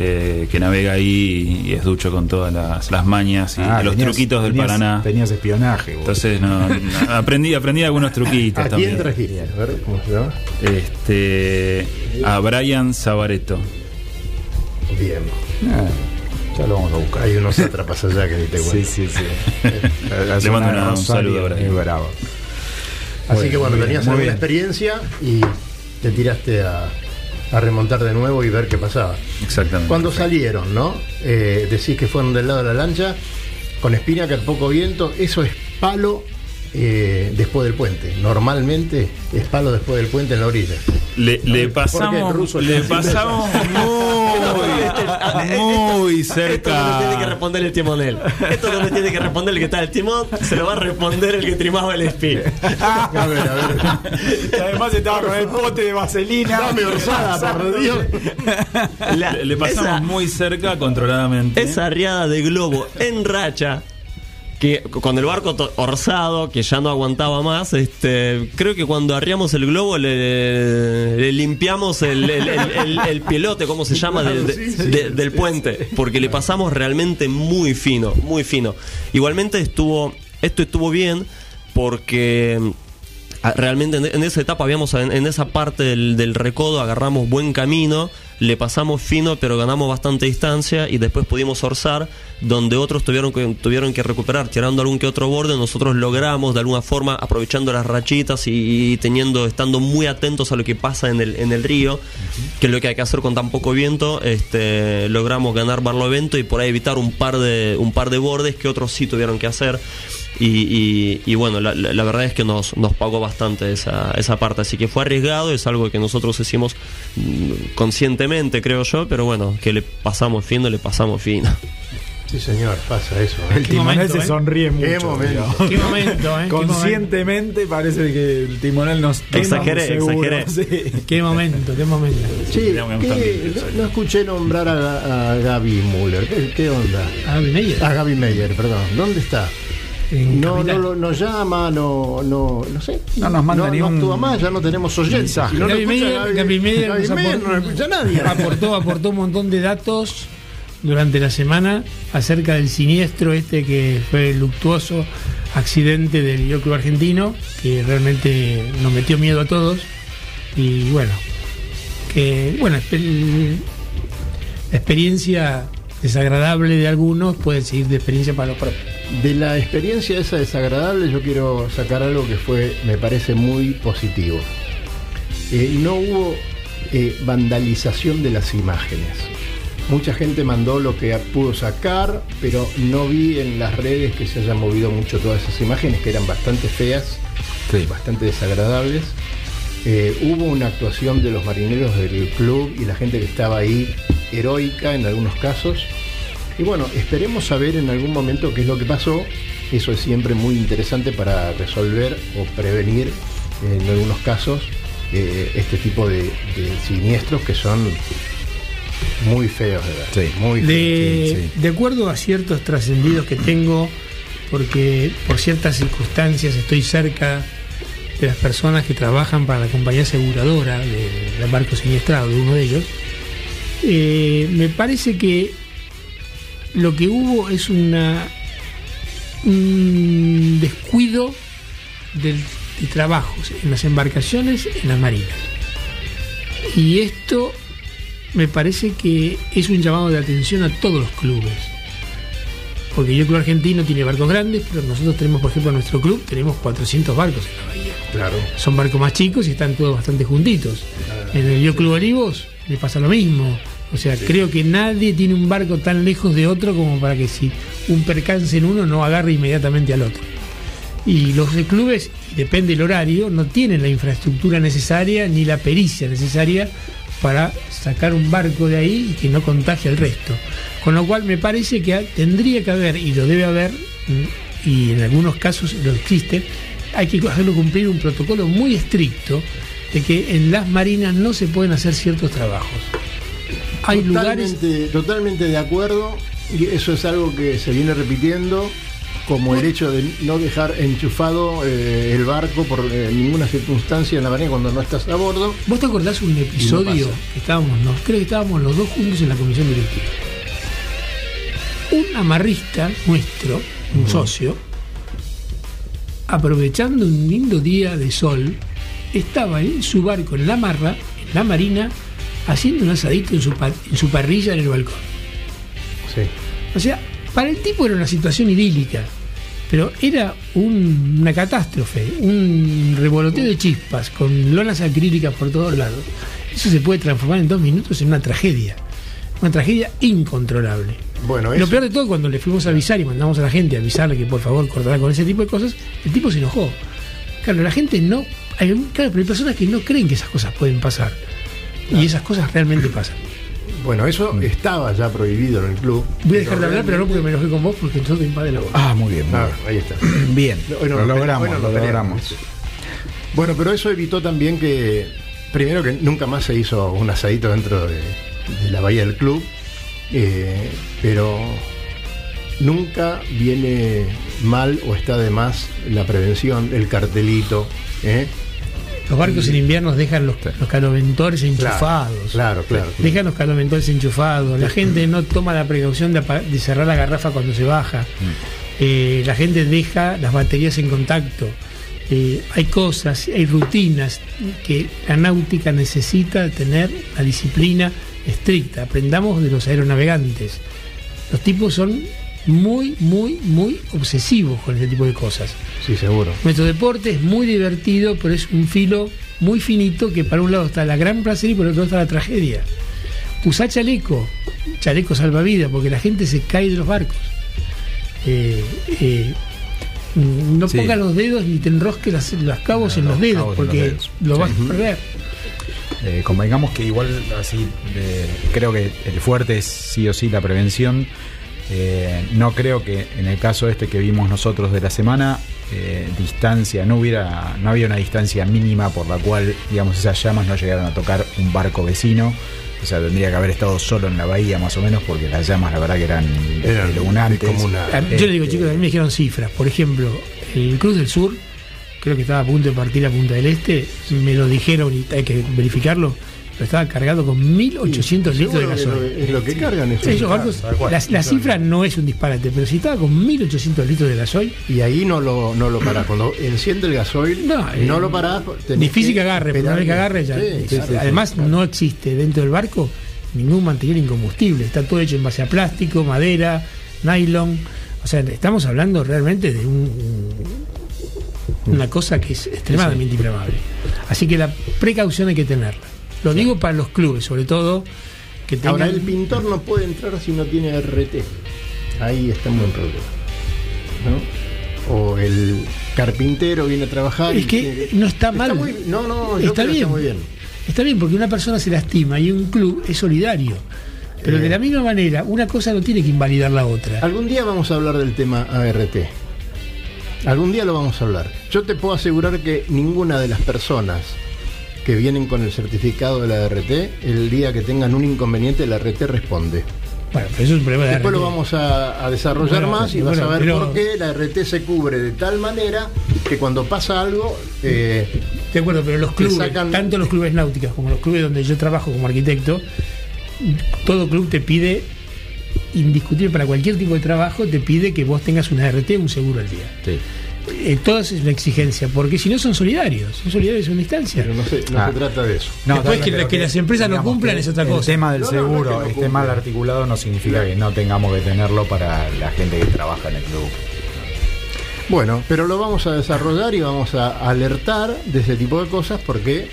eh, que navega ahí y es ducho con todas las, las mañas y Ah, los tenías- truquitos del tenías- Paraná. Tenías espionaje, vos. Entonces no, no, aprendí, aprendí algunos truquitos ¿A también. quién trajiste? A ver, ¿cómo se llama? Este, a Brian Sabareto. Bien. Ah, ya lo vamos a buscar. Hay unos atrapas allá que ni te cuento. Sí, sí, sí. Le mando una- un saludo a Brian. Es bravo. Así que bueno, tenías alguna experiencia y te tiraste a, a remontar de nuevo y ver qué pasaba. Exactamente. Cuando salieron, ¿no? Eh, decís que fueron del lado de la lancha, con espina que al poco viento, eso es palo eh, después del puente. Normalmente es palo después del puente en la orilla. Le, pasamos, ruso le pasamos muy, muy Esto no le tiene que cerca. responder el timonel. Esto no tiene que responder el que está el timón, se lo va a responder el que trimaba el speed. A ver, a ver. Y además estaba con el pote de vaselina. Dame orzada, por Dios. La- Le, le pasamos esa- muy cerca controladamente. esa arriada de globo en racha que con el barco orzado que ya no aguantaba más este creo que cuando arriamos el globo le, le limpiamos el, el- el- el- el pilote cómo se llama de- de- Sí, sí. de- del puente porque le pasamos realmente muy fino muy fino igualmente estuvo esto estuvo bien porque Ah, realmente en, en esa etapa habíamos en, en esa parte del, del recodo agarramos buen camino le pasamos fino pero ganamos bastante distancia y después pudimos orzar donde otros tuvieron que tuvieron que recuperar. Tirando algún que otro borde nosotros logramos de alguna forma aprovechando las rachitas y, teniendo estando muy atentos a lo que pasa en el en el río que es lo que hay que hacer con tan poco viento este logramos ganar barlovento y por ahí evitar un par de un par de bordes que otros sí tuvieron que hacer y, y- y bueno, la, la- la verdad es que nos, nos pagó bastante esa, esa parte, así que fue arriesgado, es algo que nosotros hicimos mm, conscientemente, creo yo, pero bueno, que le pasamos fino, le pasamos fino. Sí, señor, pasa eso. ¿eh? El timonel momento, se ¿eh? sonríe mucho. Qué momento. Qué momento, ¿eh? Qué Conscientemente parece que el timonel nos Exageré, seguro. exageré. Sí. Qué momento, qué momento. Sí, no, no escuché nombrar a, a Gaby Müller. ¿Qué, qué onda? Ah, Meyer. A Gaby Meyer, perdón. ¿Dónde está? En No, no, lo- nos llama, no, no, no sé. No nos manda no, ni no un actúa más, ya no tenemos oyentes. Si no Gaby escucha no nadie. aportó, aportó un montón de datos durante la semana acerca del siniestro este que fue el luctuoso accidente del Yo Club argentino, que realmente nos metió miedo a todos. Y bueno, que bueno, la experiencia desagradable de algunos puede seguir de experiencia para los propios. De la experiencia esa desagradable yo quiero sacar algo que fue, me parece muy positivo. Eh, no hubo eh, vandalización de las imágenes. Mucha gente mandó lo que pudo sacar, pero no vi en las redes que se hayan movido mucho todas esas imágenes, que eran bastante feas, bastante desagradables. Eh, hubo una actuación de los marineros del club y la gente que estaba ahí heroica en algunos casos. Y bueno, esperemos saber en algún momento qué es lo que pasó. Eso es siempre muy interesante para resolver o prevenir en algunos casos eh, este tipo de, de siniestros que son muy feos de ver. Sí. Muy feos. De, sí, sí. de acuerdo a ciertos trascendidos que tengo, porque por ciertas circunstancias estoy cerca de las personas que trabajan para la compañía aseguradora del barco siniestrado, de uno de ellos, eh, me parece que lo que hubo es una un descuido del, de trabajos en las embarcaciones, en las marinas. Y esto me parece que es un llamado de atención a todos los clubes. Porque yo, el Club Argentino, tiene barcos grandes, pero nosotros tenemos, por ejemplo, en nuestro club, tenemos 400 barcos en la bahía. Claro. Son barcos más chicos y están todos bastante juntitos. En el Yo Club Olivos le pasa lo mismo. O sea, creo que nadie tiene un barco tan lejos de otro como para que si un percance en uno no agarre inmediatamente al otro. Y los clubes, depende del horario, no tienen la infraestructura necesaria ni la pericia necesaria para sacar un barco de ahí y que no contagie al resto. Con lo cual me parece que tendría que haber, y lo debe haber, mm, y en algunos casos lo existe, hay que hacerlo cumplir un protocolo muy estricto de que en las marinas no se pueden hacer ciertos trabajos. Hay lugares totalmente, de acuerdo y eso es algo que se viene repitiendo como el hecho de no dejar enchufado eh, el barco por eh, ninguna circunstancia en la marina cuando no estás a bordo. ¿Vos te acordás un episodio que estábamos, no, creo que estábamos los dos juntos en la comisión directiva? Un amarrista nuestro, un socio, aprovechando un lindo día de sol, estaba en su barco en la marra, en la marina, haciendo un asadito en su, pa- en su parrilla en el balcón. Sí. O sea, para el tipo era una situación idílica, pero era un- una catástrofe, un revoloteo de chispas con lonas acrílicas por todos lados. Eso se puede transformar en dos minutos en una tragedia, una tragedia incontrolable. Bueno, Lo peor de todo, cuando le fuimos a avisar y mandamos a la gente a avisarle que por favor cortará con ese tipo de cosas, el tipo se enojó. Claro, la gente no. Hay, claro, pero hay personas que no creen que esas cosas pueden pasar. Y esas cosas realmente pasan. Bueno, eso Mm. estaba ya prohibido en el club. Voy a dejar de hablar, pero no porque me enojé con vos, porque entonces te invade la voz. Ah, muy bien. muy Ah, bien. ahí está. Bien, no lo logramos, lo peleamos. logramos. Bueno, pero eso evitó también que, primero que nunca más se hizo un asadito dentro de, de la bahía del club, eh, pero nunca viene mal o está de más la prevención, el cartelito. ¿eh? Los barcos en invierno dejan los, los caloventores enchufados. Claro, claro. Dejan los caloventores enchufados. La gente no toma la precaución de, cerrar la garrafa cuando se baja. Eh, la gente deja las baterías en contacto. Eh, hay cosas, hay rutinas que la náutica necesita tener la disciplina estricta. Aprendamos de los aeronavegantes. Los tipos son muy, muy, muy obsesivos con este tipo de cosas. Sí, seguro. Nuestro deporte es muy divertido, pero es un filo muy finito que para un lado está la gran placer y por el otro está la tragedia. Usá chaleco, chaleco salvavidas, porque la gente se cae de los barcos. Eh, eh, no Sí. pongas los dedos ni te enrosques las, los cabos en los los dedos, los porque dedos. lo Sí. vas a perder. Eh, convengamos que igual así eh, creo que el fuerte es sí o sí la prevención. Eh, no creo que en el caso este que vimos nosotros de la semana, eh, distancia, no hubiera, no había una distancia mínima por la cual, digamos, esas llamas no llegaron a tocar un barco vecino. O sea, tendría que haber estado solo en la bahía más o menos, porque las llamas la verdad que eran, Eran descomunales. Ah, Yo le digo, chicos, a mí me dijeron cifras. Por ejemplo, el Cruz del Sur, creo que estaba a punto de partir a Punta del Este, me lo dijeron y hay que verificarlo, estaba cargado con 1.800 litros de lo- es lo que cargan esos. Sí, esos barcos, cual. la, la cifra no es un disparate, pero si estaba con 1.800 litros de gasoil, Y ahí no lo, no lo parás. Cuando enciende el gasoil, No, no, eh, lo parás. difícil que agarre, pero una vez que agarre ya. Sí, sí, sí, Además, sí, claro. no existe dentro del barco ningún material incombustible. Está todo hecho en base a plástico, madera, nylon. O sea, estamos hablando realmente de un- una cosa que es extremadamente inflamable. Así que la precaución hay que tenerla. Lo digo para los clubes, sobre todo, que tengan... Ahora, el pintor no puede entrar si no tiene RT. Ahí está un buen problema. ¿no? O el carpintero viene a trabajar. Es y que tiene no está mal. muy- no, no, yo está creo que bien. está muy bien. Está bien porque una persona se lastima y un club es solidario. Pero Eh. de la misma manera, una cosa no tiene que invalidar la otra. Algún día vamos a hablar del tema ART. Algún día lo vamos a hablar. Yo te puedo asegurar que ninguna de las personas que vienen con el certificado de la ART, el día que tengan un inconveniente, la ART responde. Bueno, pero eso es un problema de Después lo vamos a, a desarrollar Bueno, más y vas bueno, a ver pero- por qué la RT se cubre de tal manera que cuando pasa algo, eh, De acuerdo, pero los clubes, sacan- tanto los clubes náuticos como los clubes donde yo trabajo como arquitecto, todo club te pide, indiscutible para cualquier tipo de trabajo, te pide que vos tengas una RT un seguro al día. Sí. Eh, todo es una exigencia, porque si no son solidarios, son solidarios en distancia. pero no se, no Ah. se trata de eso. No, Después que las empresas no cumplan es otra El cosa. tema del No, no, no es seguro que no esté mal articulado no significa que no tengamos que tenerlo para la gente que trabaja en el club. Bueno, pero lo vamos a desarrollar y vamos a alertar de ese tipo de cosas porque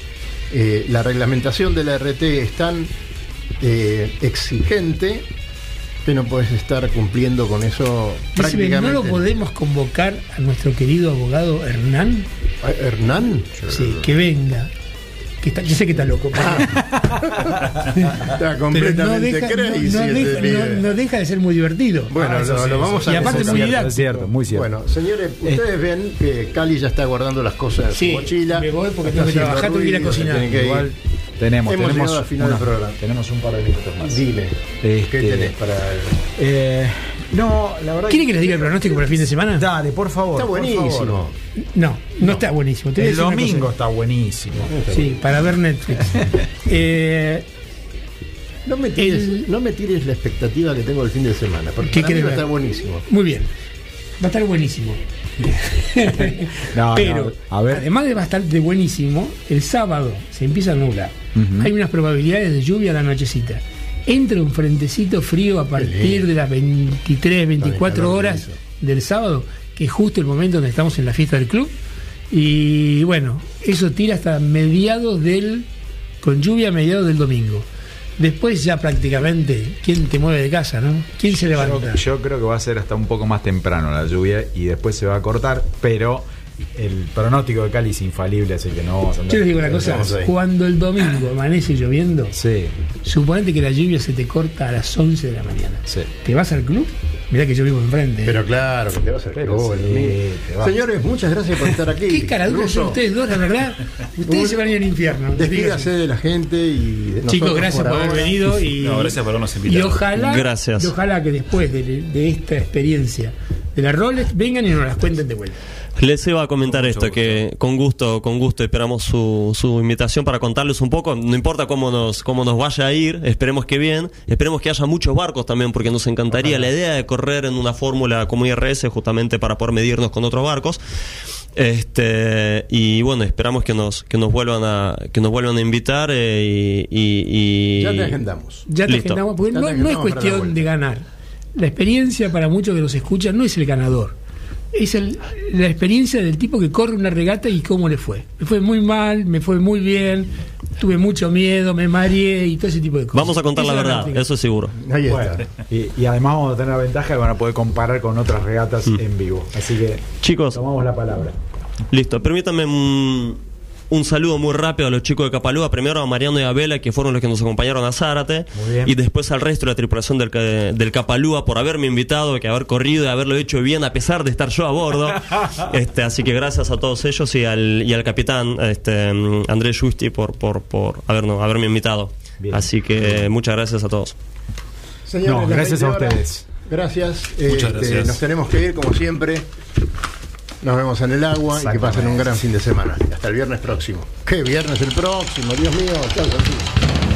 eh, la reglamentación de la RT es tan eh, exigente no puedes estar cumpliendo con eso Decime, ¿no prácticamente. lo podemos convocar a nuestro querido abogado Hernán? Ah, ¿Hernán? Sí, que venga. Que está, yo sé que está loco, pero, Está no, completamente deja, no- crazy no deja- no- no de ser muy divertido. Bueno, Ah, lo, sí, lo eso vamos sí. a Y aparte muy Es didáctico. cierto, muy cierto. Bueno, señores, ustedes ven que Cali ya está guardando las cosas en Sí, su mochila. me voy porque está tengo que trabajar, tengo que ir a cocinar. ir. Tenemos, Hemos tenemos, llegado al final una- del programa. tenemos un par de minutos más. Dime, ¿qué Este- tenés para Eh, no, la verdad ¿Quiere que les diga el pronóstico para el fin de semana? Dale, por favor. Está buenísimo. favor. No, no, está buenísimo. Te El domingo está buenísimo. Sí, para ver Netflix. Eh, No me, tires, El- no me tires la expectativa que tengo el fin de semana, porque ¿Qué para mí va a estar buenísimo. muy bien. Va a estar buenísimo. No, Pero, no, a ver. además de bastante buenísimo, el sábado se empieza a nublar. Hay unas probabilidades de lluvia a la nochecita. Entra un frentecito frío a partir de las 23, 24 calor horas del sábado, que es justo el momento donde estamos en la fiesta del club. Y bueno, eso tira hasta mediados del. con lluvia a mediados del domingo. Después ya prácticamente, ¿quién te mueve de casa, no? ¿Quién se levanta? Yo, yo creo que va a ser hasta un poco más temprano la lluvia y después se va a cortar, pero el pronóstico de Cali es infalible, así que no vamos a andar- Yo les digo una cosa, cuando el domingo amanece lloviendo, Sí, suponete que la lluvia se te corta a las 11 de la mañana. sí. ¿Te vas al club? Mirá que yo vivo enfrente. Pero claro, que te vas a hacer sí, vas. Señores, muchas gracias por estar aquí. Qué caraduras son ustedes dos, la verdad. Ustedes se van a ir al infierno. Despídase de la gente y de Chicos, gracias por, haber venido y, No, gracias por habernos y invitado. ojalá, Gracias. y ojalá que después de, de esta experiencia de las roles vengan y nos las cuenten de vuelta. Les iba a comentar Con esto, que con gusto, con gusto esperamos su, su invitación para contarles un poco, no importa cómo nos, cómo nos vaya a ir, esperemos que bien, esperemos que haya muchos barcos también, porque nos encantaría la idea de correr en una fórmula como IRS justamente para poder medirnos con otros barcos. Este y bueno, esperamos que nos, que nos vuelvan a, que nos vuelvan a invitar eh, y, y- y- Ya te agendamos. Ya te Listo. agendamos, porque Ya no, te no es cuestión de ganar. La experiencia para muchos que nos escuchan no es el ganador. Es el- la experiencia del tipo que corre una regata y cómo le fue. Me fue muy mal, me fue muy bien, tuve mucho miedo, me mareé y todo ese tipo de cosas. Vamos a contar la verdad, práctica. eso es seguro. Ahí Bueno, está. y, y además vamos a tener la ventaja de van a poder comparar con otras regatas en vivo. Así que Chicos, tomamos la palabra. Listo, permítanme un, un saludo muy rápido a los chicos de Capalúa. Primero a Mariano y a Vela, que fueron los que nos acompañaron a Zárate. Muy bien. Y después al resto de la tripulación del, ca- del Capalúa por haberme invitado, que haber corrido y haberlo hecho bien a pesar de estar yo a bordo. este, así que gracias a todos ellos y al, y al capitán este, Andrés Justi por, por, por habernos, haberme invitado. Bien. Así que muchas gracias a todos. Señores, No, gracias 20 a ustedes. Gracias. Muchas Este, gracias. Nos tenemos que ir, como siempre. Nos vemos en el agua y que pasen un gran fin de semana. Hasta el viernes próximo. ¿Qué viernes el próximo? Dios mío, chao.